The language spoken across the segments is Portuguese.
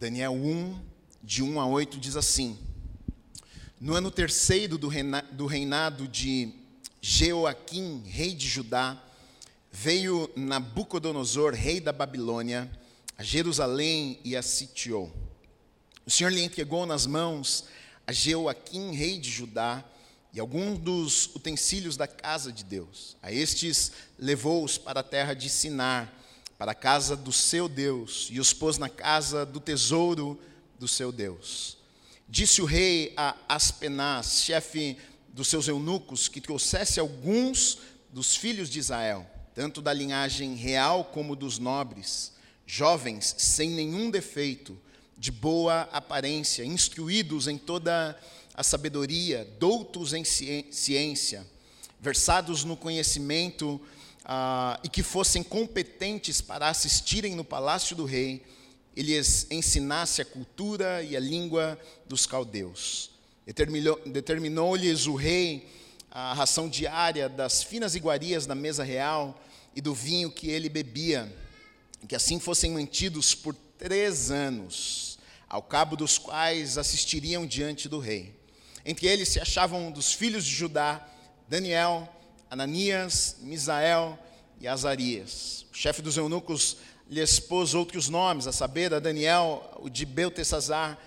Daniel 1, de 1 a 8, diz assim: No ano terceiro do reinado de Jeoaquim, rei de Judá, veio Nabucodonosor, rei da Babilônia, a Jerusalém e a sitiou. O Senhor lhe entregou nas mãos a Jeoaquim, rei de Judá, e alguns dos utensílios da casa de Deus. A estes levou-os para a terra de Sinar, para a casa do seu Deus, e os pôs na casa do tesouro do seu Deus. Disse o rei a Aspenaz, chefe dos seus eunucos, que trouxesse alguns dos filhos de Israel, tanto da linhagem real como dos nobres, jovens, sem nenhum defeito, de boa aparência, instruídos em toda a sabedoria, doutos em ciência, versados no conhecimento ah, e que fossem competentes para assistirem no palácio do rei e lhes ensinasse a cultura e a língua dos caldeus. Determinou-lhes o rei a ração diária das finas iguarias da mesa real e do vinho que ele bebia, que assim fossem mantidos por três anos, ao cabo dos quais assistiriam diante do rei. Entre eles se achavam dos filhos de Judá Daniel, Ananias, Misael e Azarias. O chefe dos eunucos lhe expôs outros nomes, a saber, a Daniel, o de Beltesazar,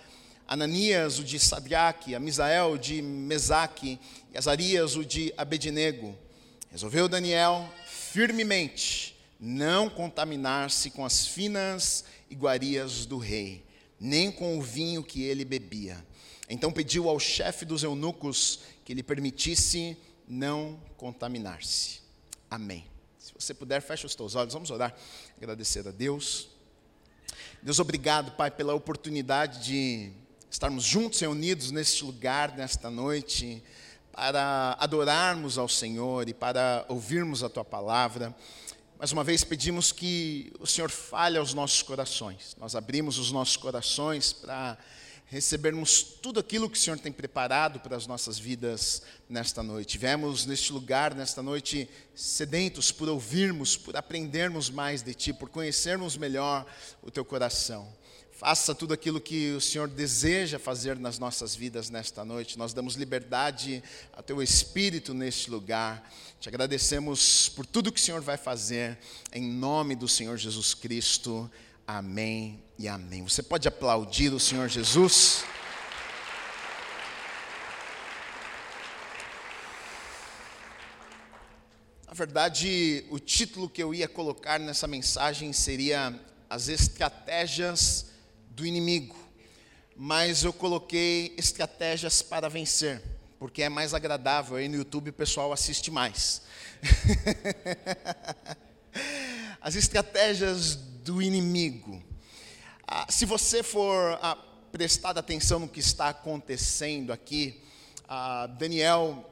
Ananias, o de Sadraque, a Misael, o de Mesaque, e Azarias, o de Abednego. Resolveu Daniel firmemente não contaminar-se com as finas iguarias do rei, nem com o vinho que ele bebia. Então pediu ao chefe dos eunucos que lhe permitisse não contaminar-se. Amém. Se você puder, feche os teus olhos, vamos orar, agradecer a Deus. Deus, obrigado, Pai, pela oportunidade de estarmos juntos reunidos neste lugar, nesta noite, para adorarmos ao Senhor e para ouvirmos a Tua palavra. Mais uma vez pedimos que o Senhor fale aos nossos corações. Nós abrimos os nossos corações para recebermos tudo aquilo que o Senhor tem preparado para as nossas vidas nesta noite. Vemos neste lugar, nesta noite, sedentos por ouvirmos, por aprendermos mais de Ti, por conhecermos melhor o Teu coração. Faça tudo aquilo que o Senhor deseja fazer nas nossas vidas nesta noite. Nós damos liberdade ao Teu Espírito neste lugar. Te agradecemos por tudo que o Senhor vai fazer, em nome do Senhor Jesus Cristo. Amém e amém. Você pode aplaudir o Senhor Jesus? Na verdade, o título que eu ia colocar nessa mensagem seria As Estratégias do Inimigo. Mas eu coloquei estratégias para vencer, porque é mais agradável. Aí no YouTube o pessoal assiste mais. As estratégias do inimigo. Ah, se você for ah, prestar atenção no que está acontecendo aqui, ah, Daniel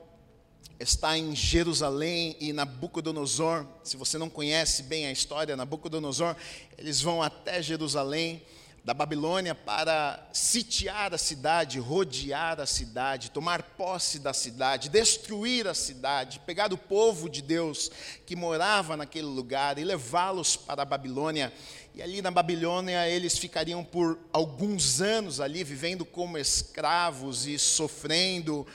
está em Jerusalém e Nabucodonosor, se você não conhece bem a história, Nabucodonosor, eles vão até Jerusalém da Babilônia para sitiar a cidade, rodear a cidade, tomar posse da cidade, destruir a cidade, pegar o povo de Deus que morava naquele lugar e levá-los para a Babilônia. E ali na Babilônia eles ficariam por alguns anos ali vivendo como escravos e sofrendo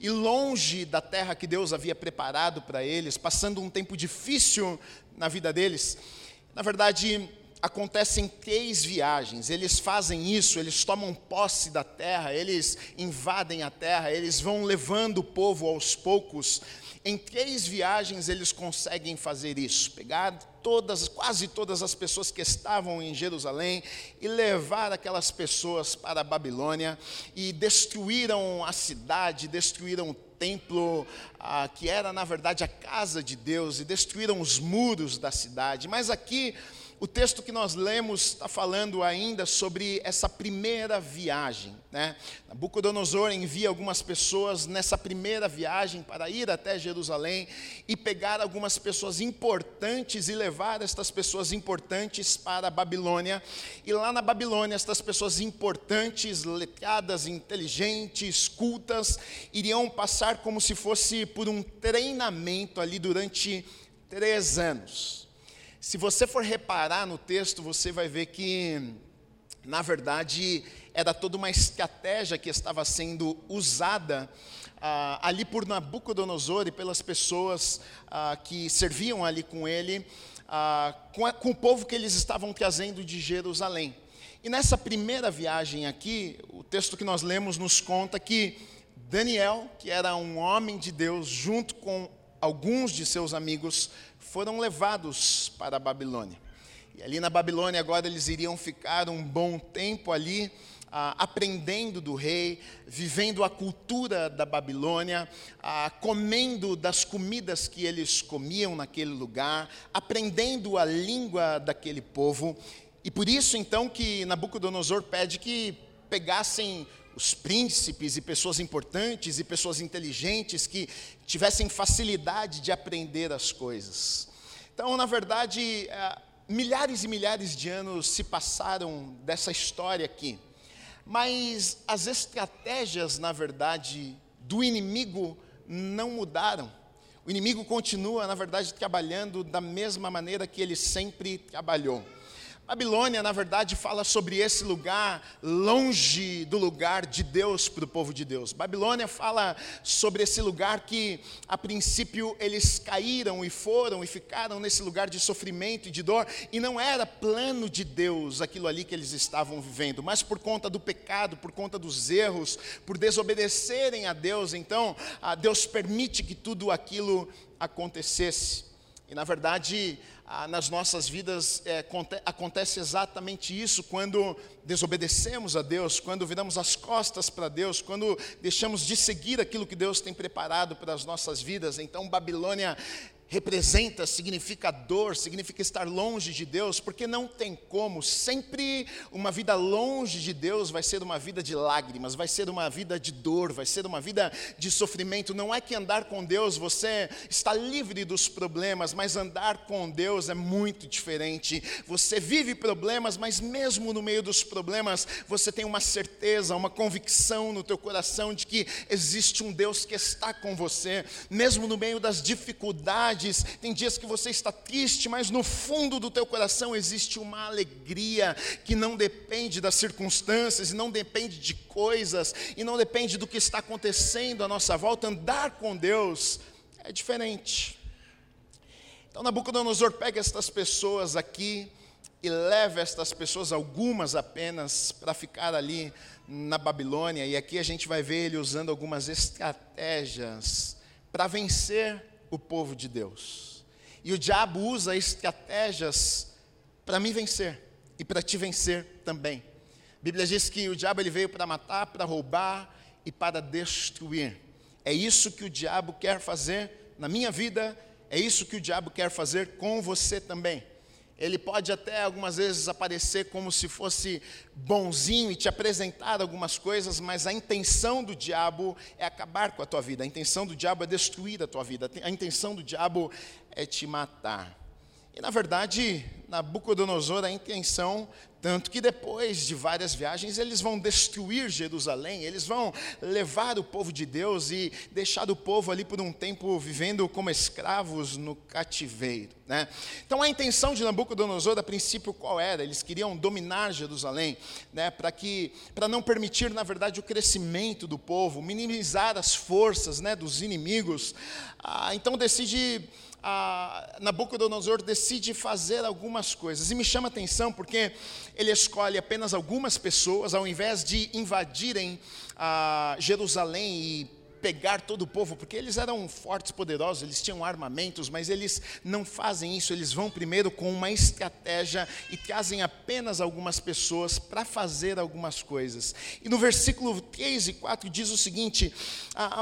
e longe da terra que Deus havia preparado para eles, passando um tempo difícil na vida deles. Na verdade, acontecem três viagens. Eles fazem isso, eles tomam posse da terra, eles invadem a terra, eles vão levando o povo aos poucos. Em três viagens eles conseguem fazer isso, pegar todas, quase todas as pessoas que estavam em Jerusalém e levar aquelas pessoas para a Babilônia e destruíram a cidade, destruíram o templo, ah, que era na verdade a casa de Deus, e destruíram os muros da cidade. Mas aqui o texto que nós lemos está falando ainda sobre essa primeira viagem. Né? Nabucodonosor envia algumas pessoas nessa primeira viagem para ir até Jerusalém e pegar algumas pessoas importantes e levar estas pessoas importantes para a Babilônia. E lá na Babilônia, estas pessoas importantes, letradas, inteligentes, cultas, iriam passar como se fosse por um treinamento ali durante três anos. Se você for reparar no texto, você vai ver que na verdade, era toda uma estratégia que estava sendo usada ah, ali por Nabucodonosor e pelas pessoas ah, que serviam ali com ele, ah, com, a, com o povo que eles estavam trazendo de Jerusalém. E nessa primeira viagem aqui, o texto que nós lemos nos conta que Daniel, que era um homem de Deus, junto com alguns de seus amigos, foram levados para a Babilônia. E ali na Babilônia agora eles iriam ficar um bom tempo ali, ah, aprendendo do rei, vivendo a cultura da Babilônia, ah, comendo das comidas que eles comiam naquele lugar, aprendendo a língua daquele povo. E por isso então que Nabucodonosor pede que pegassem os príncipes e pessoas importantes e pessoas inteligentes que tivessem facilidade de aprender as coisas. Então, na verdade, ah, milhares e milhares de anos se passaram dessa história aqui. Mas as estratégias, na verdade, do inimigo não mudaram. O inimigo continua, na verdade, trabalhando da mesma maneira que ele sempre trabalhou. Babilônia, na verdade, fala sobre esse lugar longe do lugar de Deus para o povo de Deus. Babilônia fala sobre esse lugar que, a princípio, eles caíram e foram e ficaram nesse lugar de sofrimento e de dor, e não era plano de Deus aquilo ali que eles estavam vivendo, mas por conta do pecado, por conta dos erros, por desobedecerem a Deus, então, Deus permite que tudo aquilo acontecesse. E na verdade, nas nossas vidas é, acontece exatamente isso quando desobedecemos a Deus, quando viramos as costas para Deus, quando deixamos de seguir aquilo que Deus tem preparado para as nossas vidas. Então, Babilônia representa, significa dor, significa estar longe de Deus, porque não tem como, sempre uma vida longe de Deus vai ser uma vida de lágrimas, vai ser uma vida de dor, vai ser uma vida de sofrimento. Não é que andar com Deus você está livre dos problemas, mas andar com Deus é muito diferente. Você vive problemas, mas mesmo no meio dos problemas, você tem uma certeza, uma convicção no teu coração de que existe um Deus que está com você, mesmo no meio das dificuldades tem dias que você está triste, mas no fundo do teu coração existe uma alegria que não depende das circunstâncias, e não depende de coisas, e não depende do que está acontecendo à nossa volta. Andar com Deus é diferente. Então Nabucodonosor pega estas pessoas aqui e leva estas pessoas, algumas apenas, para ficar ali na Babilônia, e aqui a gente vai ver ele usando algumas estratégias para vencer o povo de Deus. E o diabo usa estratégias para me vencer e para te vencer também. A Bíblia diz que o diabo ele veio para matar, para roubar e para destruir. É isso que o diabo quer fazer na minha vida, é isso que o diabo quer fazer com você também. Ele pode até algumas vezes aparecer como se fosse bonzinho e te apresentar algumas coisas, mas a intenção do diabo é acabar com a tua vida, a intenção do diabo é destruir a tua vida, a intenção do diabo é te matar. E na verdade, Nabucodonosor, a intenção, tanto que depois de várias viagens, eles vão destruir Jerusalém, eles vão levar o povo de Deus e deixar o povo ali por um tempo vivendo como escravos no cativeiro. Né? Então a intenção de Nabucodonosor, a princípio, qual era? Eles queriam dominar Jerusalém, né? para que, para não permitir, na verdade, o crescimento do povo, minimizar as forças né, dos inimigos. Ah, então decide ah, Nabucodonosor decide fazer algumas coisas. E me chama a atenção porque ele escolhe apenas algumas pessoas, ao invés de invadirem ah, Jerusalém e pegar todo o povo, porque eles eram fortes, poderosos, eles tinham armamentos, mas eles não fazem isso, eles vão primeiro com uma estratégia e trazem apenas algumas pessoas para fazer algumas coisas. E no versículo 3 e 4 diz o seguinte: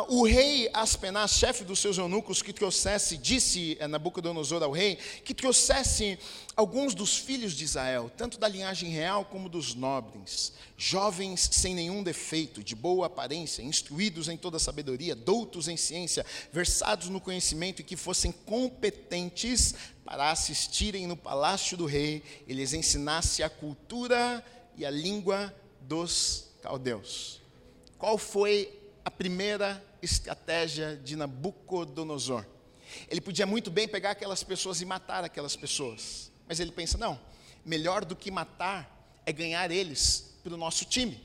o rei Aspenaz, chefe dos seus eunucos, que trouxesse, disse Nabucodonosor ao rei, que trouxesse alguns dos filhos de Israel, tanto da linhagem real como dos nobres, jovens sem nenhum defeito, de boa aparência, instruídos em toda sabedoria, doutos em ciência, versados no conhecimento e que fossem competentes para assistirem no palácio do rei e lhes ensinasse a cultura e a língua dos caldeus. Qual foi a primeira estratégia de Nabucodonosor? Ele podia muito bem pegar aquelas pessoas e matar aquelas pessoas. Mas ele pensa: não, melhor do que matar é ganhar eles para o nosso time.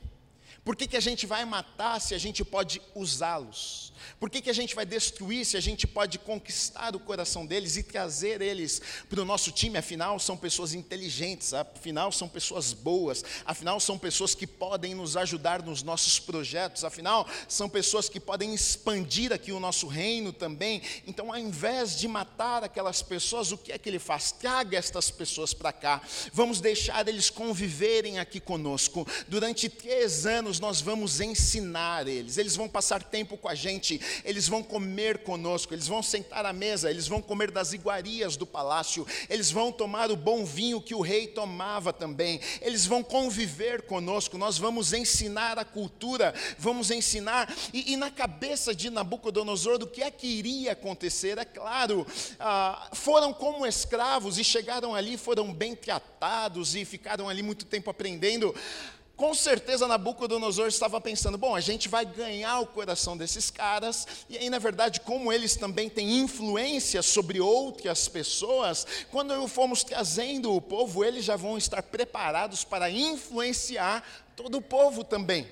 Por que, que a gente vai matar se a gente pode usá-los? Por que, que a gente vai destruir se a gente pode conquistar o coração deles e trazer eles para o nosso time? Afinal, são pessoas inteligentes, afinal, são pessoas boas, afinal, são pessoas que podem nos ajudar nos nossos projetos, afinal, são pessoas que podem expandir aqui o nosso reino também. Então, ao invés de matar aquelas pessoas, o que é que ele faz? Traga estas pessoas para cá, vamos deixar eles conviverem aqui conosco. Durante três anos, nós vamos ensinar eles, eles vão passar tempo com a gente eles vão comer conosco, eles vão sentar à mesa, eles vão comer das iguarias do palácio, eles vão tomar o bom vinho que o rei tomava também, eles vão conviver conosco, nós vamos ensinar a cultura, vamos ensinar, e, e na cabeça de Nabucodonosor, do que é que iria acontecer? É claro, ah, foram como escravos e chegaram ali, foram bem tratados e ficaram ali muito tempo aprendendo. Com certeza Nabucodonosor estava pensando: bom, a gente vai ganhar o coração desses caras, e aí, na verdade, como eles também têm influência sobre outras pessoas, quando formos trazendo o povo, eles já vão estar preparados para influenciar todo o povo também.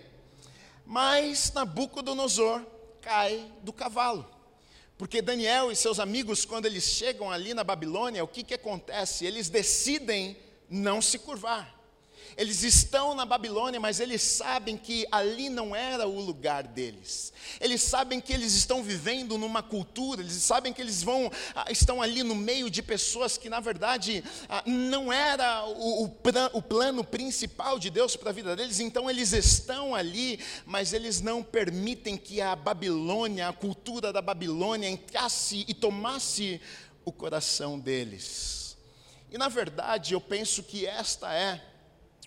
Mas Nabucodonosor cai do cavalo. Porque Daniel e seus amigos, quando eles chegam ali na Babilônia, o que, que acontece? Eles decidem não se curvar. Eles estão na Babilônia, mas eles sabem que ali não era o lugar deles. Eles sabem que eles estão vivendo numa cultura, eles sabem que eles vão ah, estão ali no meio de pessoas que na verdade ah, não era o, o, o plano principal de Deus para a vida deles. Então eles estão ali, mas eles não permitem que a Babilônia, a cultura da Babilônia entrasse e tomasse o coração deles. E na verdade eu penso que esta é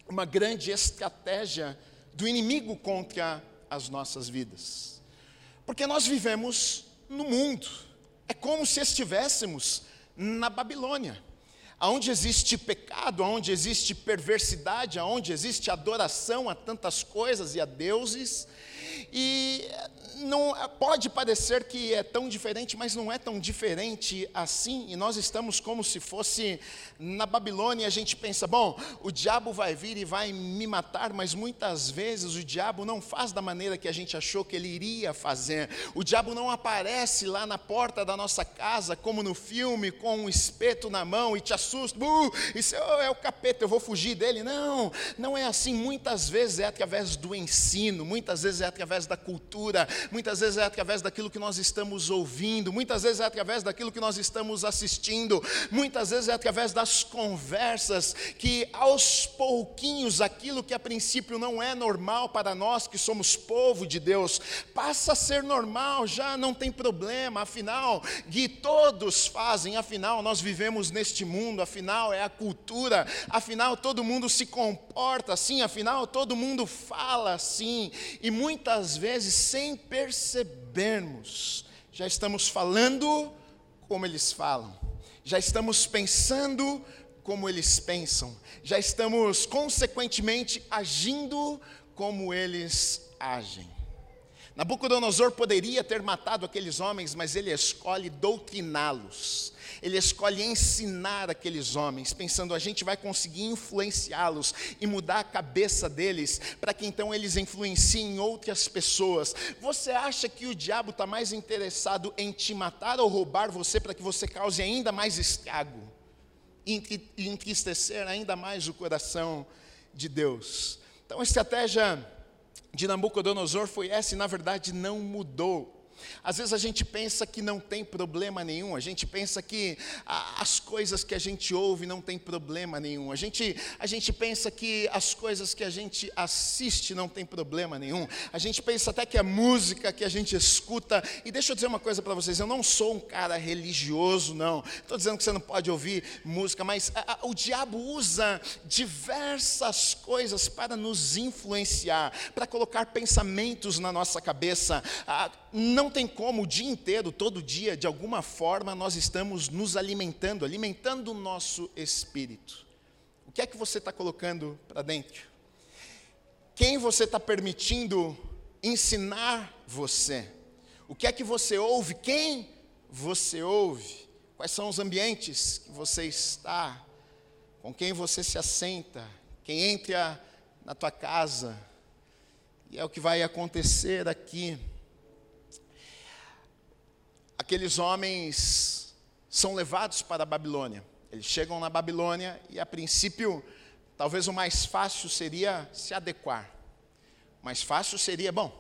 uma grande estratégia do inimigo contra as nossas vidas. Porque nós vivemos no mundo, é como se estivéssemos na Babilônia, aonde existe pecado, aonde existe perversidade, aonde existe adoração a tantas coisas e a deuses, e não pode parecer que é tão diferente, mas não é tão diferente assim. E nós estamos como se fosse na Babilônia. E a gente pensa, bom, o diabo vai vir e vai me matar, mas muitas vezes o diabo não faz da maneira que a gente achou que ele iria fazer. O diabo não aparece lá na porta da nossa casa como no filme com um espeto na mão e te assusta. Uh, isso é o capeta, eu vou fugir dele. Não, não é assim. Muitas vezes é através do ensino, muitas vezes é através da cultura, muitas vezes é através daquilo que nós estamos ouvindo, muitas vezes é através daquilo que nós estamos assistindo, muitas vezes é através das conversas que aos pouquinhos aquilo que a princípio não é normal para nós que somos povo de Deus, passa a ser normal, já não tem problema, afinal, que todos fazem, afinal nós vivemos neste mundo, afinal é a cultura, afinal todo mundo se comporta assim, afinal todo mundo fala assim, e muitas vezes sem percebermos, já estamos falando como eles falam, já estamos pensando como eles pensam, já estamos consequentemente agindo como eles agem. Nabucodonosor poderia ter matado aqueles homens, mas ele escolhe doutriná-los ele escolhe ensinar aqueles homens, pensando a gente vai conseguir influenciá-los e mudar a cabeça deles, para que então eles influenciem outras pessoas. Você acha que o diabo está mais interessado em te matar ou roubar você para que você cause ainda mais estrago e entristecer ainda mais o coração de Deus? Então a estratégia de Nabucodonosor foi essa e na verdade não mudou. Às vezes a gente pensa que não tem problema nenhum, a gente pensa que as coisas que a gente ouve não tem problema nenhum, a gente, a gente pensa que as coisas que a gente assiste não tem problema nenhum, a gente pensa até que a música que a gente escuta, e deixa eu dizer uma coisa para vocês, eu não sou um cara religioso, não, estou dizendo que você não pode ouvir música, mas a, a, o diabo usa diversas coisas para nos influenciar, para colocar pensamentos na nossa cabeça, a, não tem como o dia inteiro, todo dia, de alguma forma, nós estamos nos alimentando, alimentando o nosso espírito. O que é que você está colocando para dentro? Quem você está permitindo ensinar você? O que é que você ouve? Quem você ouve? Quais são os ambientes que você está? Com quem você se assenta? quem entra na tua casa, e é o que vai acontecer aqui. Aqueles homens são levados para a Babilônia. Eles chegam na Babilônia e, a princípio, talvez o mais fácil seria se adequar. O mais fácil seria, bom,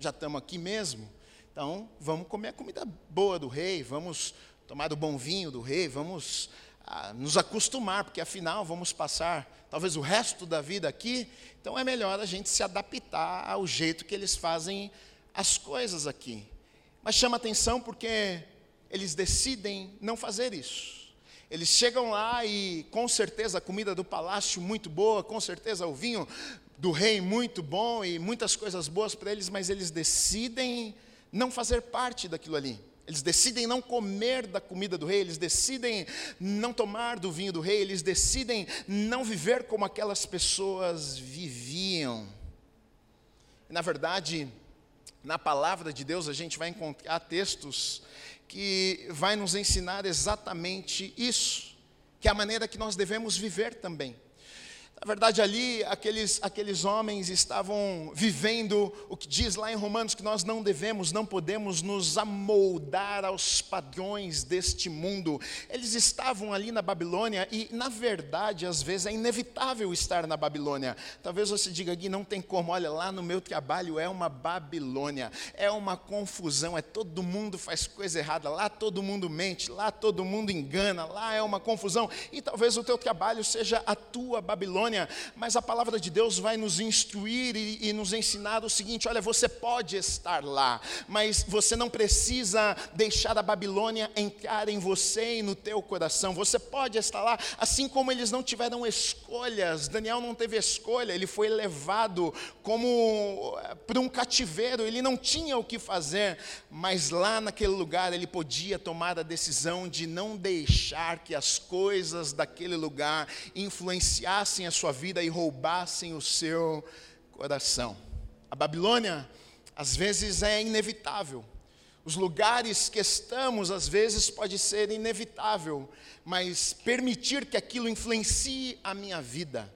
já estamos aqui mesmo, então vamos comer a comida boa do rei, vamos tomar do bom vinho do rei, vamos ah, nos acostumar, porque afinal vamos passar talvez o resto da vida aqui, então é melhor a gente se adaptar ao jeito que eles fazem as coisas aqui. Mas chama atenção porque eles decidem não fazer isso. Eles chegam lá e com certeza a comida do palácio muito boa, com certeza o vinho do rei muito bom e muitas coisas boas para eles, mas eles decidem não fazer parte daquilo ali. Eles decidem não comer da comida do rei, eles decidem não tomar do vinho do rei, eles decidem não viver como aquelas pessoas viviam. Na verdade, na palavra de Deus a gente vai encontrar textos que vai nos ensinar exatamente isso, que é a maneira que nós devemos viver também. Na verdade, ali, aqueles, aqueles homens estavam vivendo o que diz lá em Romanos que nós não devemos, não podemos nos amoldar aos padrões deste mundo. Eles estavam ali na Babilônia e, na verdade, às vezes é inevitável estar na Babilônia. Talvez você diga aqui, não tem como, olha, lá no meu trabalho é uma Babilônia, é uma confusão, é todo mundo faz coisa errada, lá todo mundo mente, lá todo mundo engana, lá é uma confusão. E talvez o teu trabalho seja a tua Babilônia Babilônia, mas a palavra de Deus vai nos instruir e, e nos ensinar o seguinte: olha, você pode estar lá, mas você não precisa deixar a Babilônia entrar em você e no teu coração. Você pode estar lá, assim como eles não tiveram escolhas. Daniel não teve escolha, ele foi levado como eh, para um cativeiro, ele não tinha o que fazer, mas lá naquele lugar ele podia tomar a decisão de não deixar que as coisas daquele lugar influenciassem a sua vida e roubassem o seu coração. A Babilônia, às vezes, é inevitável. Os lugares que estamos, às vezes, pode ser inevitável, mas permitir que aquilo influencie a minha vida,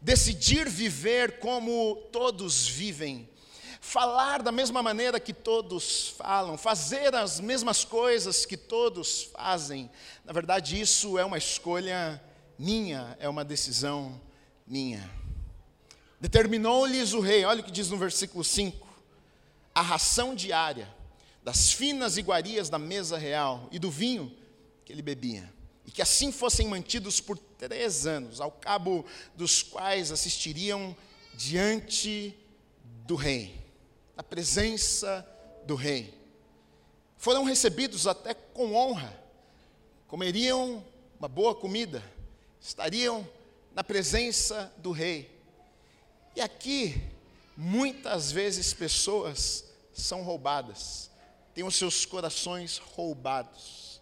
decidir viver como todos vivem, falar da mesma maneira que todos falam, fazer as mesmas coisas que todos fazem, na verdade, isso é uma escolha minha, é uma decisão minha. Determinou-lhes o rei, olha o que diz no versículo 5: a ração diária das finas iguarias da mesa real e do vinho que ele bebia, e que assim fossem mantidos por três anos, ao cabo dos quais assistiriam diante do rei, na presença do rei. Foram recebidos até com honra, comeriam uma boa comida, estariam na presença do rei. E aqui, muitas vezes pessoas são roubadas, têm os seus corações roubados.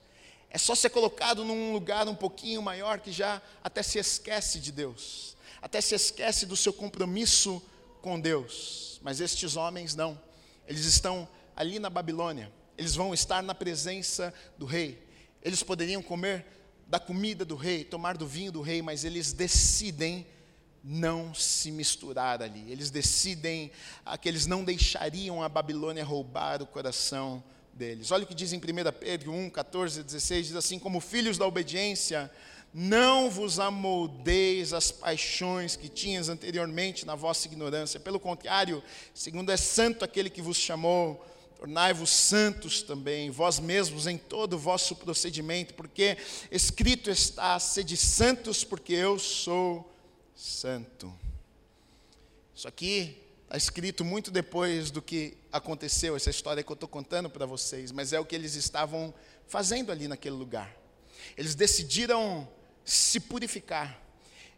É só ser colocado num lugar um pouquinho maior que já até se esquece de Deus, até se esquece do seu compromisso com Deus. Mas estes homens não, eles estão ali na Babilônia, eles vão estar na presença do rei, eles poderiam comer da comida do rei, tomar do vinho do rei, mas eles decidem não se misturar ali. Eles decidem ah, que eles não deixariam a Babilônia roubar o coração deles. Olha o que diz em 1 Pedro 1, 14 16: diz assim: Como filhos da obediência, não vos amoldeis as paixões que tinhas anteriormente na vossa ignorância. Pelo contrário, segundo é santo aquele que vos chamou Tornai-vos santos também, vós mesmos em todo o vosso procedimento, porque escrito está: sede santos, porque eu sou santo. Isso aqui está escrito muito depois do que aconteceu, essa história que eu estou contando para vocês, mas é o que eles estavam fazendo ali naquele lugar. Eles decidiram se purificar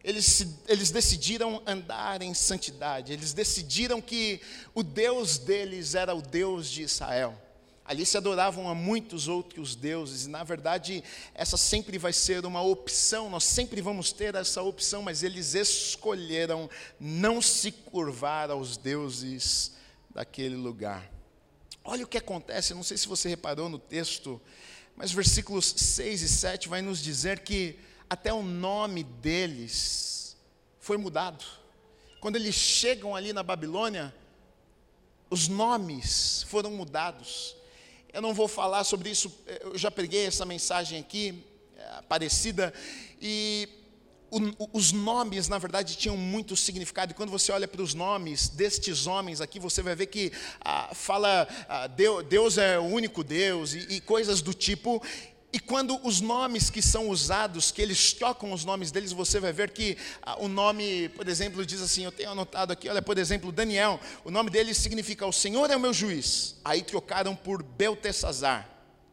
eles, eles decidiram andar em santidade, eles decidiram que o Deus deles era o Deus de Israel. Ali se adoravam a muitos outros deuses, e na verdade, essa sempre vai ser uma opção, nós sempre vamos ter essa opção, mas eles escolheram não se curvar aos deuses daquele lugar. Olha o que acontece, não sei se você reparou no texto, mas versículos 6 e 7 vai nos dizer que até o nome deles foi mudado. Quando eles chegam ali na Babilônia, os nomes foram mudados. Eu não vou falar sobre isso, eu já preguei essa mensagem aqui, é, parecida, e os nomes, na verdade, tinham muito significado. E quando você olha para os nomes destes homens aqui, você vai ver que ah, fala ah, Deus, Deus, é o único Deus e, e coisas do tipo. E quando os nomes que são usados, que eles tocam os nomes deles, você vai ver que ah, o nome, por exemplo, diz assim: eu tenho anotado aqui, olha, por exemplo, Daniel, o nome dele significa o Senhor é o meu juiz. Aí trocaram por Beltesazar,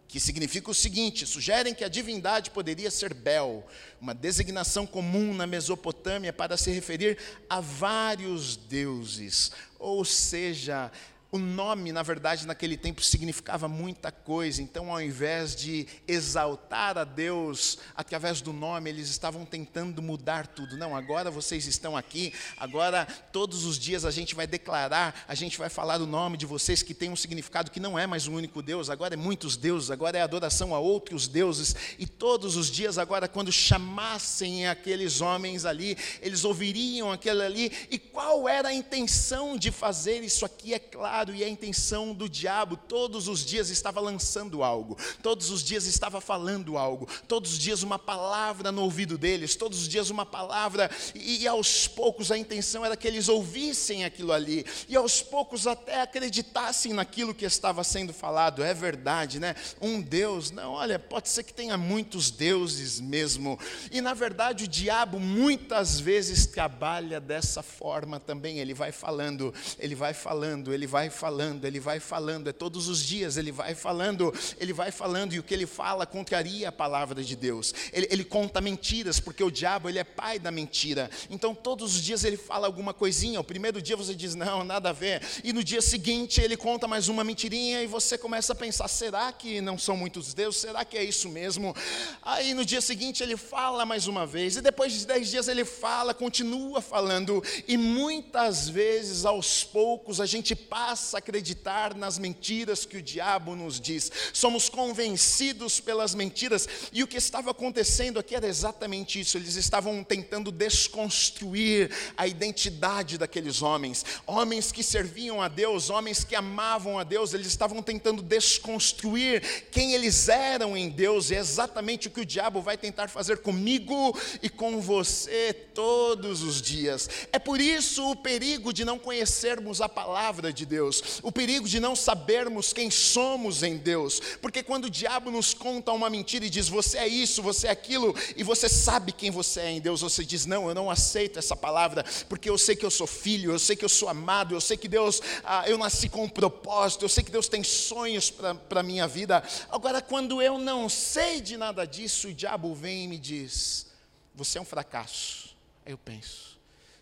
que significa o seguinte: sugerem que a divindade poderia ser Bel, uma designação comum na Mesopotâmia para se referir a vários deuses, ou seja, o nome, na verdade, naquele tempo significava muita coisa, então, ao invés de exaltar a Deus através do nome, eles estavam tentando mudar tudo. Não, agora vocês estão aqui, agora todos os dias a gente vai declarar, a gente vai falar o nome de vocês que tem um significado que não é mais um único Deus, agora é muitos deuses, agora é adoração a outros deuses, e todos os dias, agora, quando chamassem aqueles homens ali, eles ouviriam aquele ali, e qual era a intenção de fazer isso aqui? É claro e a intenção do diabo todos os dias estava lançando algo, todos os dias estava falando algo, todos os dias uma palavra no ouvido deles, todos os dias uma palavra, e, e aos poucos a intenção era que eles ouvissem aquilo ali, e aos poucos até acreditassem naquilo que estava sendo falado. É verdade, né? Um Deus, não, olha, pode ser que tenha muitos deuses mesmo, e na verdade o diabo muitas vezes trabalha dessa forma também, ele vai falando, ele vai falando, ele vai vai falando, ele vai falando, é todos os dias, ele vai falando, ele vai falando, e o que ele fala contraria a palavra de Deus. Ele, ele conta mentiras, porque o diabo, ele é pai da mentira. Então, todos os dias ele fala alguma coisinha. O primeiro dia você diz, não, nada a ver. E no dia seguinte ele conta mais uma mentirinha, e você começa a pensar, será que não são muitos deuses? Será que é isso mesmo? Aí no dia seguinte ele fala mais uma vez, e depois de dez dias ele fala, continua falando, e muitas vezes, aos poucos, a gente passa passa a acreditar nas mentiras que o diabo nos diz. Somos convencidos pelas mentiras. E o que estava acontecendo aqui era exatamente isso. Eles estavam tentando desconstruir a identidade daqueles homens. Homens que serviam a Deus, homens que amavam a Deus, eles estavam tentando desconstruir quem eles eram em Deus. E é exatamente o que o diabo vai tentar fazer comigo e com você todos os dias. É por isso o perigo de não conhecermos a palavra de Deus. Deus, o perigo de não sabermos quem somos em Deus, porque quando o diabo nos conta uma mentira e diz você é isso, você é aquilo, e você sabe quem você é em Deus, você diz não, eu não aceito essa palavra, porque eu sei que eu sou filho, eu sei que eu sou amado, eu sei que Deus, ah, eu nasci com um propósito, eu sei que Deus tem sonhos para a minha vida. Agora, quando eu não sei de nada disso, o diabo vem e me diz: você é um fracasso. Aí eu penso: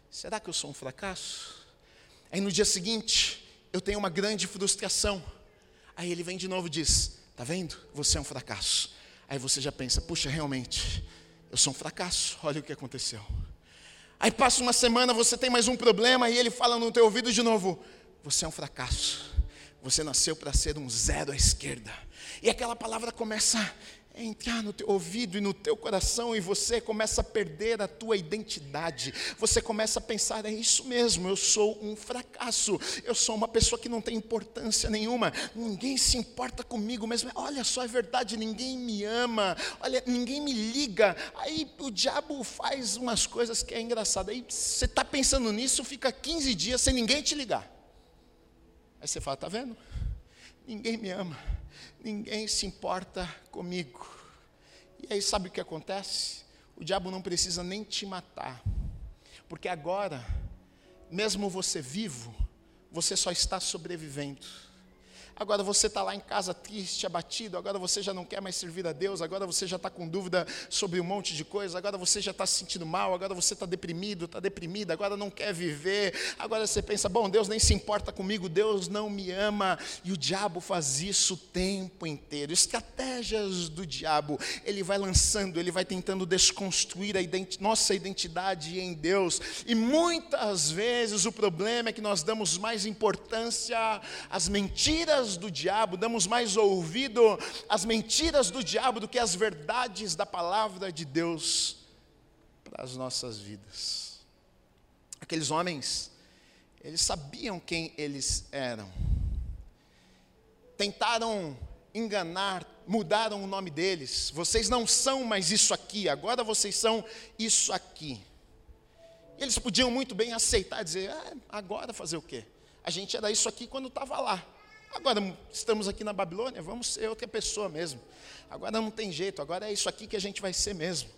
será que eu sou um fracasso? Aí no dia seguinte, eu tenho uma grande frustração. Aí ele vem de novo e diz: Tá vendo? Você é um fracasso. Aí você já pensa: Puxa, realmente, eu sou um fracasso. Olha o que aconteceu. Aí passa uma semana, você tem mais um problema e ele fala no teu ouvido de novo: Você é um fracasso. Você nasceu para ser um zero à esquerda. E aquela palavra começa é entrar no teu ouvido e no teu coração e você começa a perder a tua identidade. Você começa a pensar: é isso mesmo, eu sou um fracasso, eu sou uma pessoa que não tem importância nenhuma, ninguém se importa comigo mesmo. Olha só, é verdade, ninguém me ama, olha, ninguém me liga. Aí o diabo faz umas coisas que é engraçado. Aí você está pensando nisso, fica 15 dias sem ninguém te ligar. Aí você fala: tá vendo? Ninguém me ama ninguém se importa comigo. E aí sabe o que acontece? O diabo não precisa nem te matar, porque agora, mesmo você vivo, você só está sobrevivendo agora você está lá em casa triste, abatido, agora você já não quer mais servir a Deus, agora você já está com dúvida sobre um monte de coisa, agora você já está se sentindo mal, agora você está deprimido, está deprimida, agora não quer viver, agora você pensa, bom, Deus nem se importa comigo, Deus não me ama, e o diabo faz isso o tempo inteiro. Estratégias do diabo, ele vai lançando, ele vai tentando desconstruir a identi nossa identidade em Deus, e muitas vezes o problema é que nós damos mais importância às mentiras mentiras do diabo, damos mais ouvido às mentiras do diabo do que às verdades da palavra de Deus para as nossas vidas. Aqueles homens, eles sabiam quem eles eram. Tentaram enganar, mudaram o nome deles. Vocês não são mais isso aqui, agora vocês são isso aqui. Eles podiam muito bem aceitar, dizer: ah, agora fazer o quê? A gente era isso aqui quando estava lá. Agora estamos aqui na Babilônia, vamos ser outra pessoa mesmo. Agora não tem jeito, agora é isso aqui que a gente vai ser mesmo.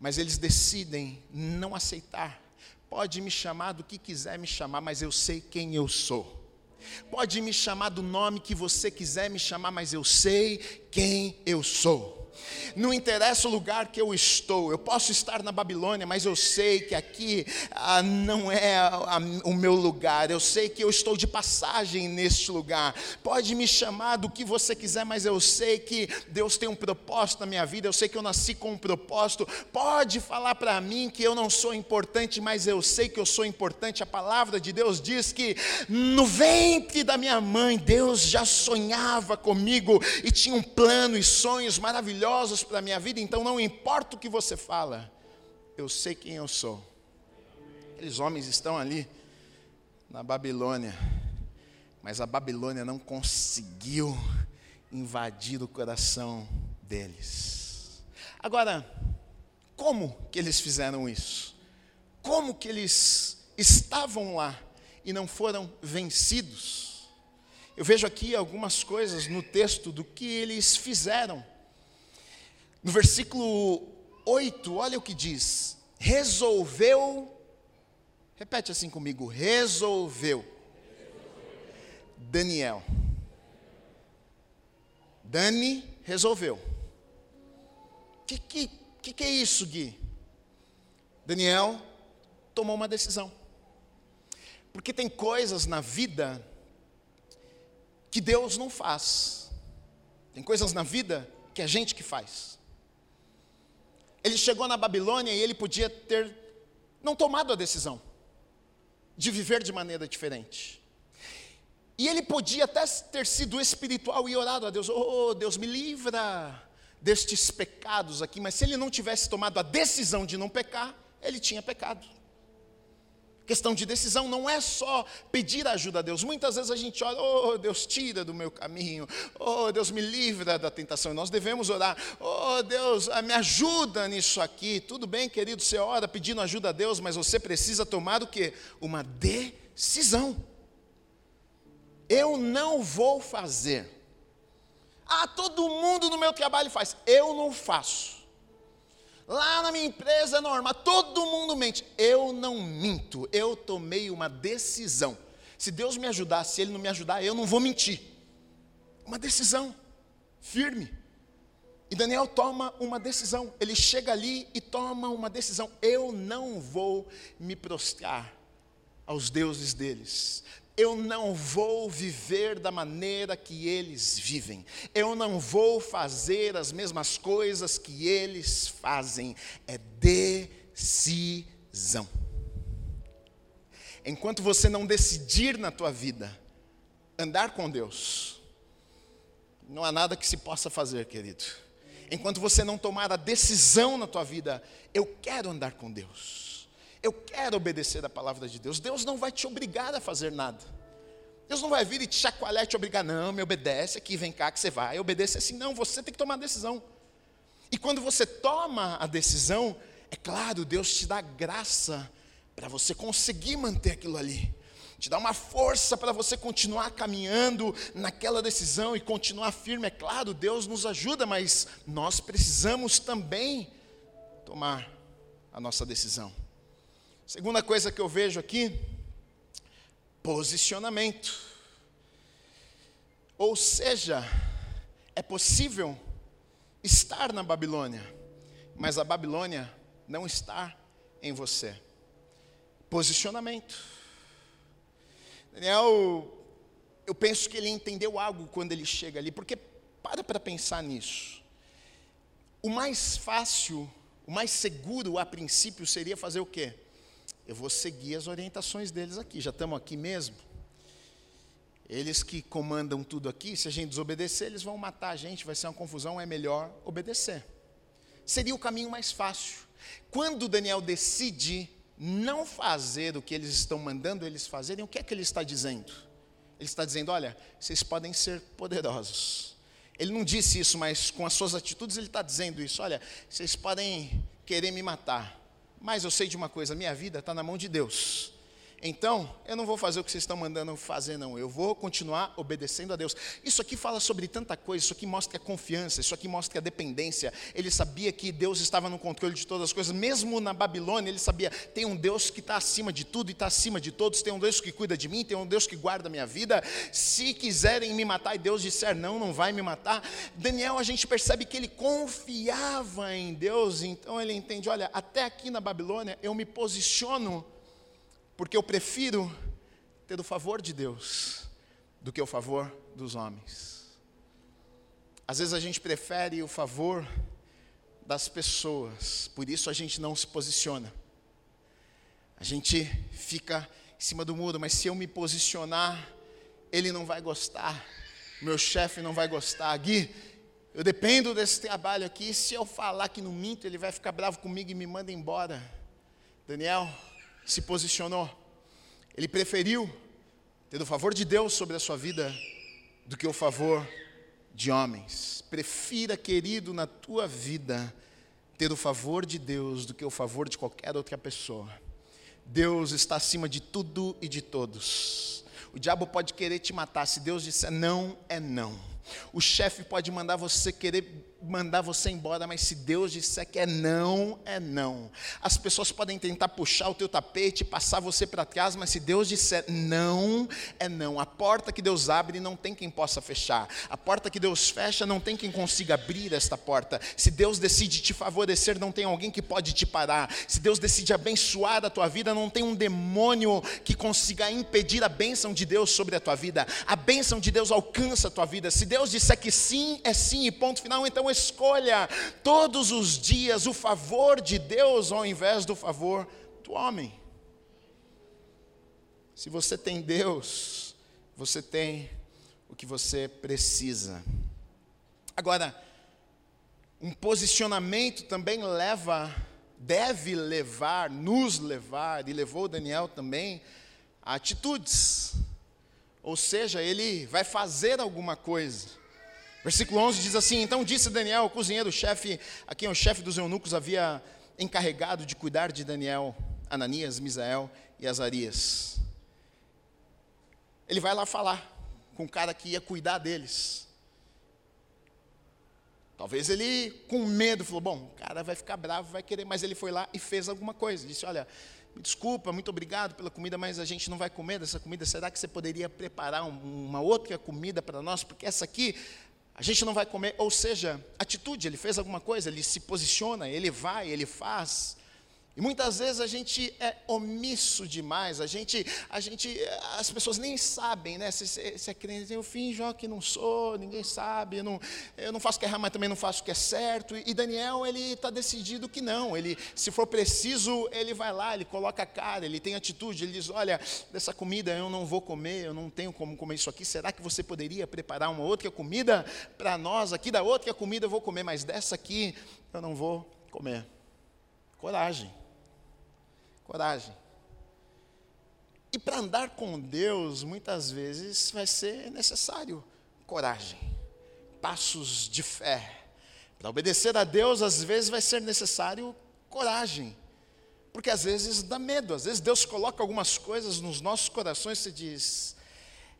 Mas eles decidem não aceitar. Pode me chamar do que quiser me chamar, mas eu sei quem eu sou. Pode me chamar do nome que você quiser me chamar, mas eu sei quem eu sou. Não interessa o lugar que eu estou, eu posso estar na Babilônia, mas eu sei que aqui ah, não é a, a, o meu lugar, eu sei que eu estou de passagem neste lugar. Pode me chamar do que você quiser, mas eu sei que Deus tem um propósito na minha vida, eu sei que eu nasci com um propósito. Pode falar para mim que eu não sou importante, mas eu sei que eu sou importante. A palavra de Deus diz que no ventre da minha mãe, Deus já sonhava comigo e tinha um plano e sonhos maravilhosos maravilhosos para a minha vida, então não importa o que você fala, eu sei quem eu sou. Aqueles homens estão ali na Babilônia, mas a Babilônia não conseguiu invadir o coração deles. Agora, como que eles fizeram isso? Como que eles estavam lá e não foram vencidos? Eu vejo aqui algumas coisas no texto do que eles fizeram. No versículo 8, olha o que diz: resolveu, repete assim comigo, resolveu. Daniel. Dani resolveu. O que, que, que, é isso, Gui? Daniel tomou uma decisão. Porque tem coisas na vida que Deus não faz. Tem coisas na vida que a gente que faz. Ele chegou na Babilônia e ele podia ter não tomado a decisão de viver de maneira diferente. E ele podia até ter sido espiritual e orado a Deus: Oh, Deus, me livra destes pecados aqui. Mas se ele não tivesse tomado a decisão de não pecar, ele tinha pecado. Questão de decisão não é só pedir ajuda a Deus. Muitas vezes a gente ora, oh Deus, tira do meu caminho, oh Deus, me livra da tentação. E nós devemos orar, oh Deus, ah, me ajuda nisso aqui. Tudo bem, querido, você ora pedindo ajuda a Deus, mas você precisa tomar o que? Uma decisão. Eu não vou fazer. Ah, todo mundo no meu trabalho faz. Eu não faço. Lá na minha empresa é normal, todo mundo mente. Eu não minto, eu tomei uma decisão. Se Deus me ajudar, se Ele não me ajudar, eu não vou mentir. Uma decisão firme. E Daniel toma uma decisão. Ele chega ali e toma uma decisão. Eu não vou me prostrar aos deuses deles eu não vou viver da maneira que eles vivem, eu não vou fazer as mesmas coisas que eles fazem, é decisão. Enquanto você não decidir na tua vida andar com Deus, não há nada que se possa fazer, querido. Enquanto você não tomar a decisão na tua vida, eu quero andar com Deus eu quero obedecer a palavra de Deus. Deus não vai te obrigar a fazer nada. Deus não vai vir e te chacoalhar e te obrigar, não, me obedece aqui, vem cá que você vai. Obedece assim, não, você tem que tomar a decisão. E quando você toma a decisão, é claro, Deus te dá graça para você conseguir manter aquilo ali. Te dá uma força para você continuar caminhando naquela decisão e continuar firme. É claro, Deus nos ajuda, mas nós precisamos também tomar a nossa decisão. Segunda coisa que eu vejo aqui, posicionamento. Ou seja, é possível estar na Babilônia, mas a Babilônia não está em você. Posicionamento. Daniel, eu penso que ele entendeu algo quando ele chega ali, porque para para pensar nisso. O mais fácil, o mais seguro a princípio seria fazer o quê? Eu vou seguir as orientações deles aqui. Já estamos aqui mesmo. Eles que comandam tudo aqui, se a gente desobedecer, eles vão matar a gente, vai ser uma confusão, é melhor obedecer. Seria o caminho mais fácil. Quando Daniel decide não fazer o que eles estão mandando eles fazerem, o que é que ele está dizendo? Ele está dizendo: olha, vocês podem ser poderosos. Ele não disse isso, mas com as suas atitudes ele está dizendo isso: olha, vocês podem querer me matar, mas eu sei de uma coisa: minha vida está na mão de Deus. Então, eu não vou fazer o que vocês estão mandando fazer, não. Eu vou continuar obedecendo a Deus. Isso aqui fala sobre tanta coisa. Isso aqui mostra a confiança. Isso aqui mostra a dependência. Ele sabia que Deus estava no controle de todas as coisas. Mesmo na Babilônia, ele sabia: tem um Deus que está acima de tudo e está acima de todos. Tem um Deus que cuida de mim. Tem um Deus que guarda a minha vida. Se quiserem me matar e Deus disser não, não vai me matar. Daniel, a gente percebe que ele confiava em Deus. Então ele entende: olha, até aqui na Babilônia eu me posiciono porque eu prefiro ter o favor de Deus do que o favor dos homens. Às vezes a gente prefere o favor das pessoas, por isso a gente não se posiciona. A gente fica em cima do muro, mas se eu me posicionar, ele não vai gostar, meu chefe não vai gostar. Gui, eu dependo desse trabalho aqui, se eu falar que não minto, ele vai ficar bravo comigo e me manda embora. Daniel, se posicionou. Ele preferiu ter o favor de Deus sobre a sua vida do que o favor de homens. Prefira, querido, na tua vida, ter o favor de Deus do que o favor de qualquer outra pessoa. Deus está acima de tudo e de todos. O diabo pode querer te matar, se Deus disser não, é não. O chefe pode mandar você querer mandar você embora, mas se Deus disser que é não, é não. As pessoas podem tentar puxar o teu tapete, passar você para trás, mas se Deus disser não, é não. A porta que Deus abre não tem quem possa fechar. A porta que Deus fecha não tem quem consiga abrir esta porta. Se Deus decide te favorecer, não tem alguém que pode te parar. Se Deus decide abençoar a tua vida, não tem um demônio que consiga impedir a bênção de Deus sobre a tua vida. A bênção de Deus alcança a tua vida. Se Deus disser que sim, é sim e ponto final, então escolha todos os dias o favor de Deus ao invés do favor do homem. Se você tem Deus, você tem o que você precisa. Agora, um posicionamento também leva, deve levar, nos levar, e levou Daniel também, a atitudes. Ou seja, ele vai fazer alguma coisa. Versículo 11 diz assim: Então disse Daniel, o cozinheiro-chefe, a quem o chefe dos eunucos havia encarregado de cuidar de Daniel, Ananias, Misael e Azarias. Ele vai lá falar com o cara que ia cuidar deles. Talvez ele, com medo, falou: Bom, o cara vai ficar bravo, vai querer, mas ele foi lá e fez alguma coisa. Disse: Olha, desculpa, muito obrigado pela comida, mas a gente não vai comer dessa comida. Será que você poderia preparar uma outra comida para nós? Porque essa aqui a gente não vai comer, ou seja, atitude, ele fez alguma coisa, ele se posiciona, ele vai, ele faz. E muitas vezes a gente é omisso demais, a gente, a gente, as pessoas nem sabem, né? Se, se, se é crente, eu finjo que não sou, ninguém sabe, eu não, eu não faço o que é errado, mas também não faço o que é certo. E Daniel, ele está decidido que não, ele, se for preciso, ele vai lá, ele coloca a cara, ele tem atitude, ele diz: Olha, dessa comida eu não vou comer, eu não tenho como comer isso aqui, será que você poderia preparar uma outra comida para nós aqui? Da outra comida eu vou comer, mas dessa aqui eu não vou comer. Coragem. Coragem. E para andar com Deus, muitas vezes vai ser necessário coragem, passos de fé. Para obedecer a Deus, às vezes vai ser necessário coragem, porque às vezes dá medo, às vezes Deus coloca algumas coisas nos nossos corações e diz: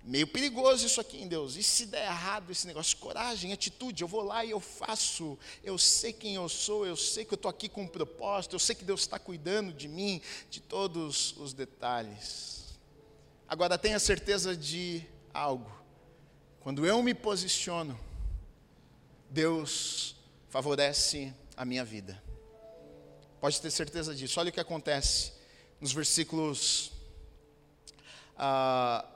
Meio perigoso isso aqui em Deus. E se der errado esse negócio? Coragem, atitude. Eu vou lá e eu faço. Eu sei quem eu sou, eu sei que eu estou aqui com um propósito, eu sei que Deus está cuidando de mim, de todos os detalhes. Agora tenha certeza de algo. Quando eu me posiciono, Deus favorece a minha vida. Pode ter certeza disso. Olha o que acontece nos versículos. Uh,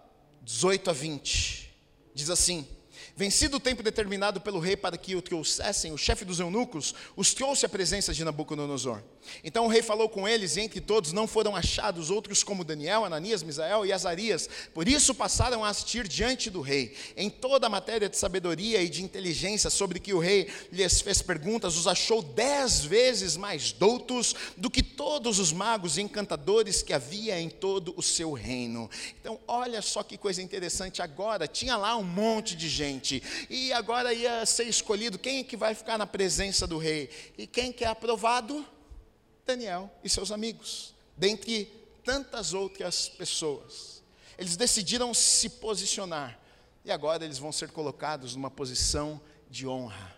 18 a 20. Diz assim: Vencido o tempo determinado pelo rei para que o trouxessem, o chefe dos eunucos os trouxe à presença de Nabucodonosor. Então o rei falou com eles, e entre todos não foram achados outros como Daniel, Ananias, Misael e Azarias. Por isso passaram a assistir diante do rei. Em toda a matéria de sabedoria e de inteligência sobre que o rei lhes fez perguntas, os achou dez vezes mais doutos do que todos os magos e encantadores que havia em todo o seu reino. Então, olha só que coisa interessante. Agora tinha lá um monte de gente. E agora ia ser escolhido quem é que vai ficar na presença do rei. E quem que é aprovado? Daniel e seus amigos, dentre tantas outras pessoas. Eles decidiram se posicionar. E agora eles vão ser colocados numa posição de honra.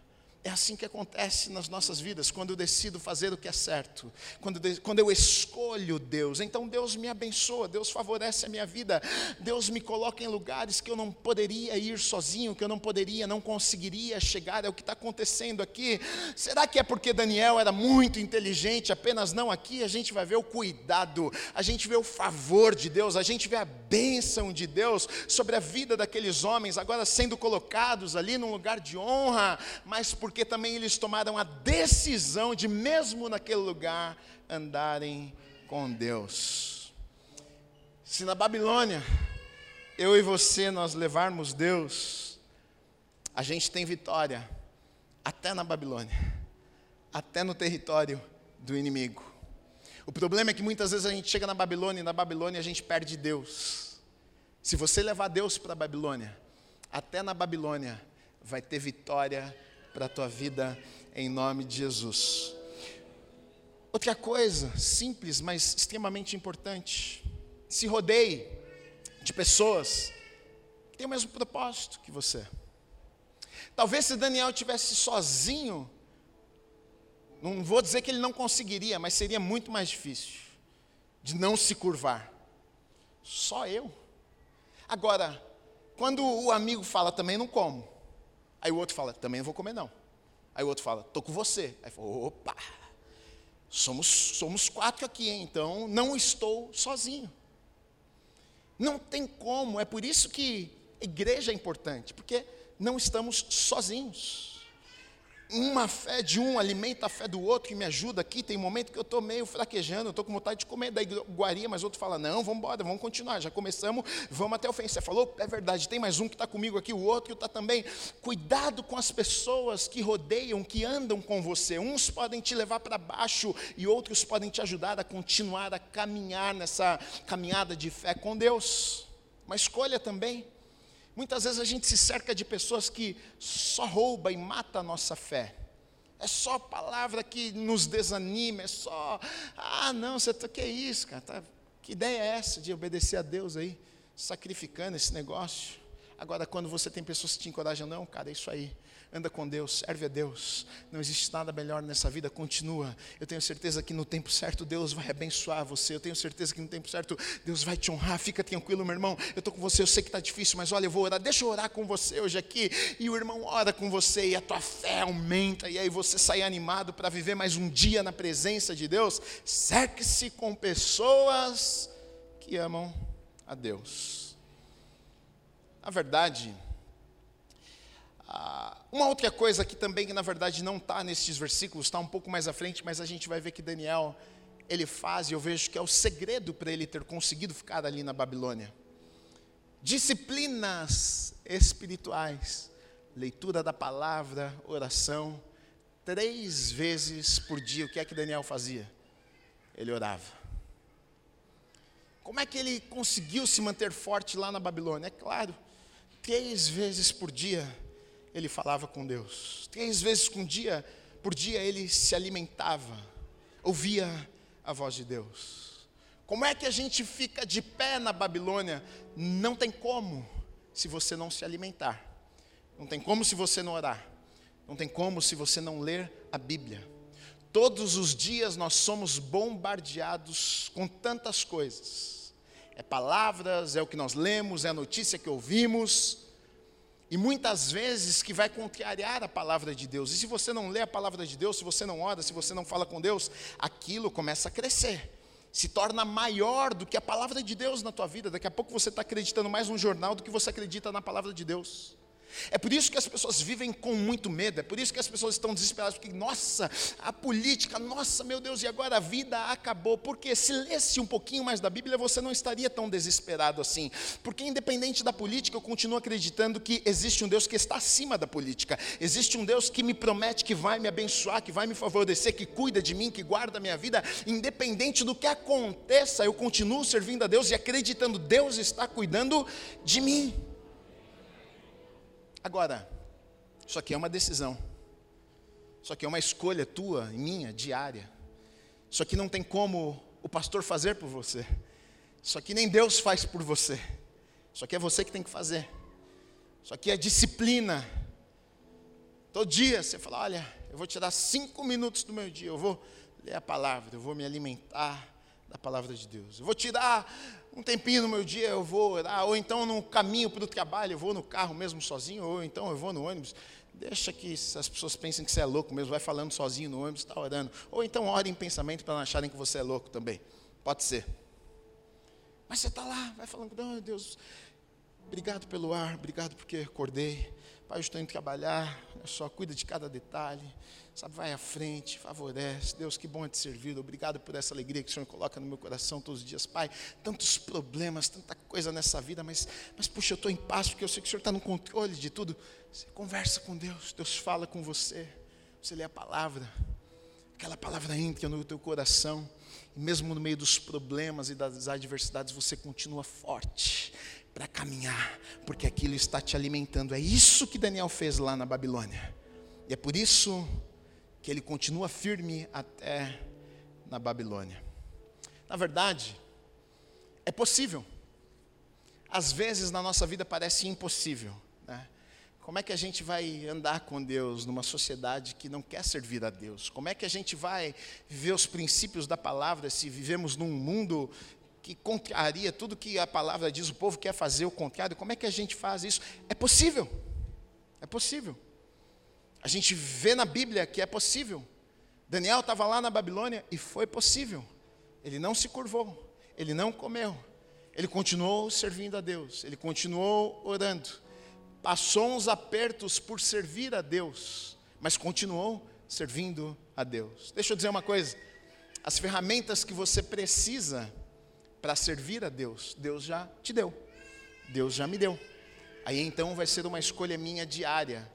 É assim que acontece nas nossas vidas, quando eu decido fazer o que é certo, quando, quando eu escolho Deus. Então Deus me abençoa, Deus favorece a minha vida, Deus me coloca em lugares que eu não poderia ir sozinho, que eu não poderia, não conseguiria chegar. É o que está acontecendo aqui. Será que é porque Daniel era muito inteligente? Apenas não aqui, a gente vai ver o cuidado, a gente vê o favor de Deus, a gente vê a bênção de Deus sobre a vida daqueles homens, agora sendo colocados ali num lugar de honra, mas porque porque também eles tomaram a decisão de, mesmo naquele lugar, andarem com Deus. Se na Babilônia, eu e você, nós levarmos Deus, a gente tem vitória, até na Babilônia, até no território do inimigo. O problema é que muitas vezes a gente chega na Babilônia e na Babilônia a gente perde Deus. Se você levar Deus para a Babilônia, até na Babilônia vai ter vitória para a tua vida em nome de Jesus. Outra coisa, simples, mas extremamente importante. Se rodeie de pessoas que têm o mesmo propósito que você. Talvez se Daniel tivesse sozinho, não vou dizer que ele não conseguiria, mas seria muito mais difícil de não se curvar. Só eu. Agora, quando o amigo fala também não como, Aí o outro fala, também não vou comer não. Aí o outro fala, estou com você. Aí fala, opa, somos, somos quatro aqui, hein? então não estou sozinho. Não tem como, é por isso que igreja é importante, porque não estamos sozinhos uma fé de um alimenta a fé do outro, que me ajuda aqui. Tem momento que eu estou meio fraquejando, estou com vontade de comer da iguaria, mas outro fala: não, vamos embora, vamos continuar. Já começamos, vamos até o fim. Você falou, é verdade, tem mais um que está comigo aqui, o outro está também. Cuidado com as pessoas que rodeiam, que andam com você. Uns podem te levar para baixo e outros podem te ajudar a continuar a caminhar nessa caminhada de fé com Deus. Uma escolha também. Muitas vezes a gente se cerca de pessoas que só rouba e mata a nossa fé. É só palavra que nos desanima, é só, ah, não, você tá, que é isso, cara? Tá, que ideia é essa de obedecer a Deus aí, sacrificando esse negócio? Agora, quando você tem pessoas que te encorajam, não, cara, é isso aí anda com Deus, serve a Deus. Não existe nada melhor nessa vida, continua. Eu tenho certeza que no tempo certo Deus vai abençoar você. Eu tenho certeza que no tempo certo Deus vai te honrar. Fica tranquilo, meu irmão. Eu estou com você, eu sei que está difícil, mas olha, eu vou orar. Deixa eu orar com você hoje aqui. E o irmão ora com você e a tua fé aumenta. E aí você sai animado para viver mais um dia na presença de Deus. Cerque-se com pessoas que amam a Deus. Na verdade, ah, uma outra coisa que também, que na verdade não está nesses versículos, está um pouco mais à frente, mas a gente vai ver que Daniel, ele faz, e eu vejo que é o segredo para ele ter conseguido ficar ali na Babilônia. Disciplinas espirituais, leitura da palavra, oração, três vezes por dia. O que é que Daniel fazia? Ele orava. Como é que ele conseguiu se manter forte lá na Babilônia? É claro, três vezes por dia ele falava com Deus. Três vezes por dia, por dia ele se alimentava, ouvia a voz de Deus. Como é que a gente fica de pé na Babilônia? Não tem como se você não se alimentar. Não tem como se você não orar. Não tem como se você não ler a Bíblia. Todos os dias nós somos bombardeados com tantas coisas. É palavras, é o que nós lemos, é a notícia que ouvimos. E muitas vezes que vai contrariar a palavra de Deus. E se você não lê a palavra de Deus, se você não ora, se você não fala com Deus, aquilo começa a crescer. Se torna maior do que a palavra de Deus na tua vida. Daqui a pouco você está acreditando mais no jornal do que você acredita na palavra de Deus. É por isso que as pessoas vivem com muito medo, é por isso que as pessoas estão desesperadas, porque, nossa, a política, nossa, meu Deus, e agora a vida acabou. Porque se lesse um pouquinho mais da Bíblia, você não estaria tão desesperado assim. Porque, independente da política, eu continuo acreditando que existe um Deus que está acima da política, existe um Deus que me promete que vai me abençoar, que vai me favorecer, que cuida de mim, que guarda a minha vida, independente do que aconteça, eu continuo servindo a Deus e acreditando, Deus está cuidando de mim. Agora, isso aqui é uma decisão. Isso aqui é uma escolha tua minha, diária. Isso aqui não tem como o pastor fazer por você. Isso aqui nem Deus faz por você. Isso aqui é você que tem que fazer. Isso aqui é disciplina. Todo dia você fala: olha, eu vou tirar cinco minutos do meu dia, eu vou ler a palavra, eu vou me alimentar da palavra de Deus. Eu vou tirar um tempinho no meu dia eu vou orar, ou então no caminho para o trabalho, eu vou no carro mesmo sozinho, ou então eu vou no ônibus. Deixa que as pessoas pensem que você é louco mesmo, vai falando sozinho no ônibus, está orando. Ou então ore em pensamento para não acharem que você é louco também. Pode ser. Mas você está lá, vai falando, oh, Deus, obrigado pelo ar, obrigado porque acordei. Pai, eu estou indo trabalhar, só cuida de cada detalhe sabe, vai à frente, favorece. Deus, que bom é te servir. Obrigado por essa alegria que o Senhor coloca no meu coração todos os dias. Pai, tantos problemas, tanta coisa nessa vida, mas, mas puxa, eu estou em paz porque eu sei que o Senhor está no controle de tudo. Você conversa com Deus, Deus fala com você. Você lê a palavra, aquela palavra entra no teu coração. E mesmo no meio dos problemas e das adversidades, você continua forte para caminhar, porque aquilo está te alimentando. É isso que Daniel fez lá na Babilônia. E é por isso que ele continua firme até na Babilônia. Na verdade, é possível. Às vezes na nossa vida parece impossível. Né? Como é que a gente vai andar com Deus numa sociedade que não quer servir a Deus? Como é que a gente vai viver os princípios da palavra se vivemos num mundo que contraria tudo que a palavra diz, o povo quer fazer o contrário? Como é que a gente faz isso? É possível. É possível. A gente vê na Bíblia que é possível. Daniel estava lá na Babilônia e foi possível. Ele não se curvou, ele não comeu, ele continuou servindo a Deus, ele continuou orando. Passou uns apertos por servir a Deus, mas continuou servindo a Deus. Deixa eu dizer uma coisa: as ferramentas que você precisa para servir a Deus, Deus já te deu, Deus já me deu. Aí então vai ser uma escolha minha diária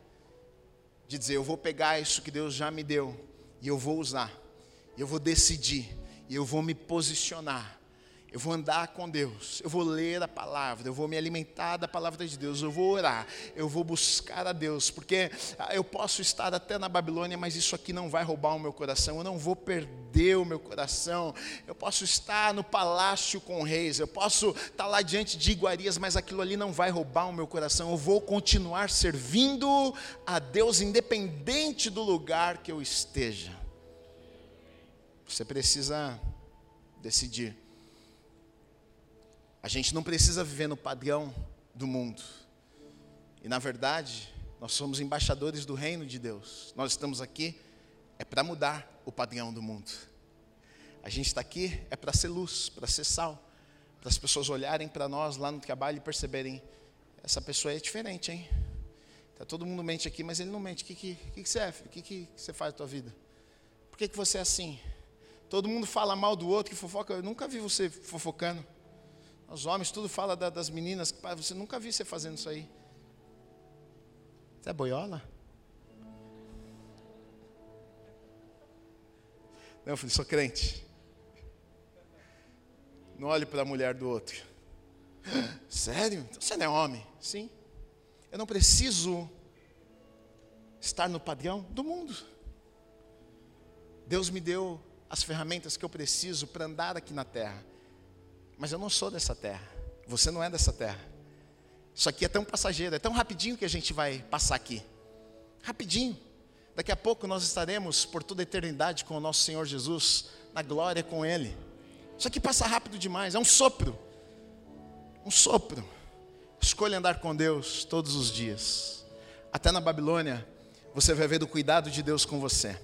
de dizer: eu vou pegar isso que Deus já me deu e eu vou usar, eu vou decidir, e eu vou me posicionar eu vou andar com Deus, eu vou ler a palavra, eu vou me alimentar da palavra de Deus, eu vou orar, eu vou buscar a Deus, porque ah, eu posso estar até na Babilônia, mas isso aqui não vai roubar o meu coração, eu não vou perder o meu coração. Eu posso estar no palácio com reis, eu posso estar lá diante de iguarias, mas aquilo ali não vai roubar o meu coração. Eu vou continuar servindo a Deus, independente do lugar que eu esteja. Você precisa decidir. A gente não precisa viver no padrão do mundo. E na verdade, nós somos embaixadores do reino de Deus. Nós estamos aqui é para mudar o padrão do mundo. A gente está aqui é para ser luz, para ser sal, para as pessoas olharem para nós lá no trabalho e perceberem essa pessoa é diferente, hein? Tá todo mundo mente aqui, mas ele não mente. O que, que, que, que você é? O que, que você faz na tua vida? Por que, que você é assim? Todo mundo fala mal do outro, que fofoca. Eu nunca vi você fofocando. Os homens tudo fala da, das meninas. Pai, você nunca viu você fazendo isso aí. Você é boiola? Não, falei, sou crente. Não olhe para a mulher do outro. Sério? Então você não é homem? Sim. Eu não preciso estar no padrão do mundo. Deus me deu as ferramentas que eu preciso para andar aqui na terra. Mas eu não sou dessa terra. Você não é dessa terra. Isso aqui é tão passageiro, é tão rapidinho que a gente vai passar aqui. Rapidinho. Daqui a pouco nós estaremos por toda a eternidade com o nosso Senhor Jesus, na glória com Ele. Isso aqui passa rápido demais, é um sopro. Um sopro. Escolha andar com Deus todos os dias. Até na Babilônia, você vai ver do cuidado de Deus com você.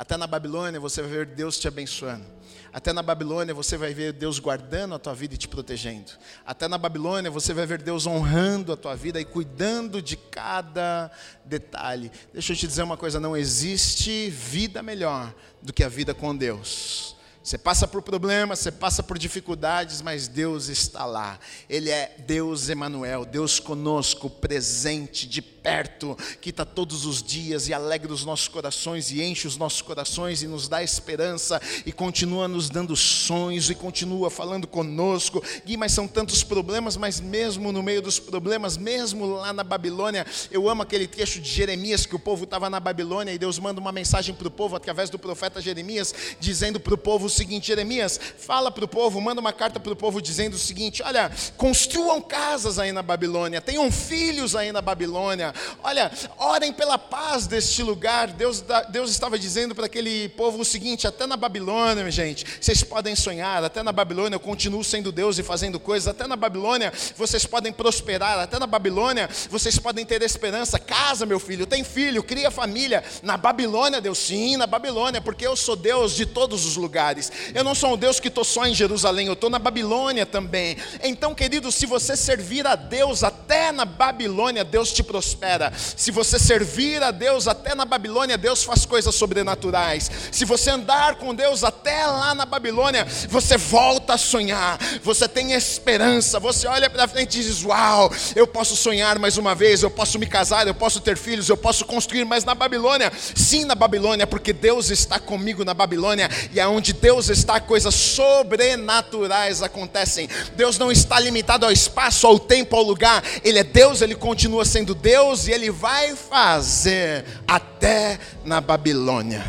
Até na Babilônia você vai ver Deus te abençoando. Até na Babilônia você vai ver Deus guardando a tua vida e te protegendo. Até na Babilônia você vai ver Deus honrando a tua vida e cuidando de cada detalhe. Deixa eu te dizer uma coisa: não existe vida melhor do que a vida com Deus. Você passa por problemas, você passa por dificuldades, mas Deus está lá. Ele é Deus Emanuel, Deus conosco, presente, de perto, que está todos os dias e alegra os nossos corações e enche os nossos corações e nos dá esperança e continua nos dando sonhos e continua falando conosco. Gui, mas são tantos problemas, mas mesmo no meio dos problemas, mesmo lá na Babilônia, eu amo aquele trecho de Jeremias que o povo estava na Babilônia e Deus manda uma mensagem para o povo através do profeta Jeremias, dizendo para o povo seguinte: Jeremias, fala para o povo, manda uma carta para o povo dizendo o seguinte: olha, construam casas aí na Babilônia, tenham filhos aí na Babilônia, olha, orem pela paz deste lugar. Deus, Deus estava dizendo para aquele povo o seguinte: até na Babilônia, gente, vocês podem sonhar, até na Babilônia eu continuo sendo Deus e fazendo coisas, até na Babilônia vocês podem prosperar, até na Babilônia vocês podem ter esperança. Casa, meu filho, tem filho, cria família. Na Babilônia, Deus, sim, na Babilônia, porque eu sou Deus de todos os lugares. Eu não sou um Deus que estou só em Jerusalém, eu estou na Babilônia também. Então, querido, se você servir a Deus até na Babilônia, Deus te prospera. Se você servir a Deus até na Babilônia, Deus faz coisas sobrenaturais. Se você andar com Deus até lá na Babilônia, você volta a sonhar. Você tem esperança. Você olha para frente e diz: Uau, eu posso sonhar mais uma vez, eu posso me casar, eu posso ter filhos, eu posso construir. Mas na Babilônia, sim, na Babilônia, porque Deus está comigo na Babilônia e aonde Deus Deus está, coisas sobrenaturais acontecem. Deus não está limitado ao espaço, ao tempo, ao lugar. Ele é Deus, ele continua sendo Deus e ele vai fazer até na Babilônia.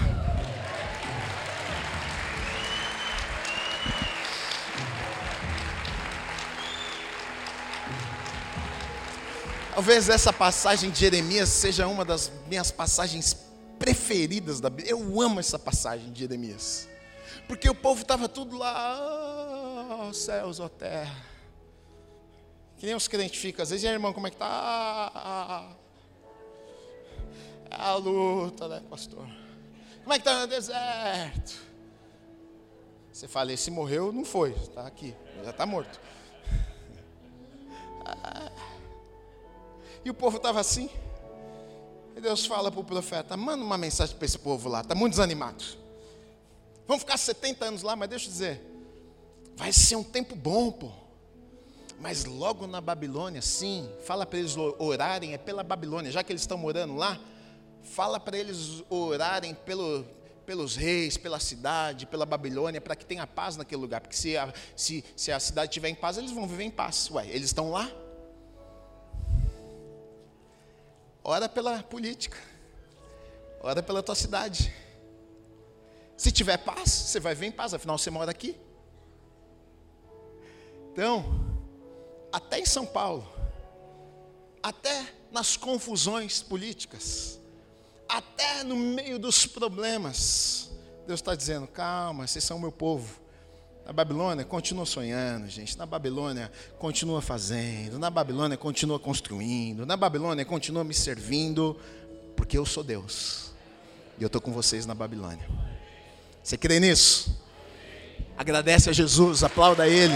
Talvez essa passagem de Jeremias seja uma das minhas passagens preferidas da Bíblia. Eu amo essa passagem de Jeremias. Porque o povo estava tudo lá, oh, céus, ó oh, terra. Que nem os crentes ficam, às vezes, e aí, irmão, como é que está? É a luta, né, pastor? Como é que está no deserto? Você fala, esse morreu, não foi, está aqui, já está morto. E o povo estava assim. E Deus fala para o profeta: manda uma mensagem para esse povo lá, está muito desanimado. Vamos ficar 70 anos lá, mas deixa eu dizer, vai ser um tempo bom, pô. Mas logo na Babilônia, sim, fala para eles orarem, é pela Babilônia, já que eles estão morando lá, fala para eles orarem pelo, pelos reis, pela cidade, pela Babilônia, para que tenha paz naquele lugar. Porque se a, se, se a cidade estiver em paz, eles vão viver em paz. Ué, eles estão lá. Ora pela política, ora pela tua cidade. Se tiver paz, você vai ver em paz, afinal você mora aqui. Então, até em São Paulo, até nas confusões políticas, até no meio dos problemas, Deus está dizendo: calma, vocês são meu povo. Na Babilônia, continua sonhando, gente. Na Babilônia, continua fazendo. Na Babilônia, continua construindo. Na Babilônia, continua me servindo, porque eu sou Deus. E eu estou com vocês na Babilônia. Você crê nisso? Agradece a Jesus, aplauda Ele.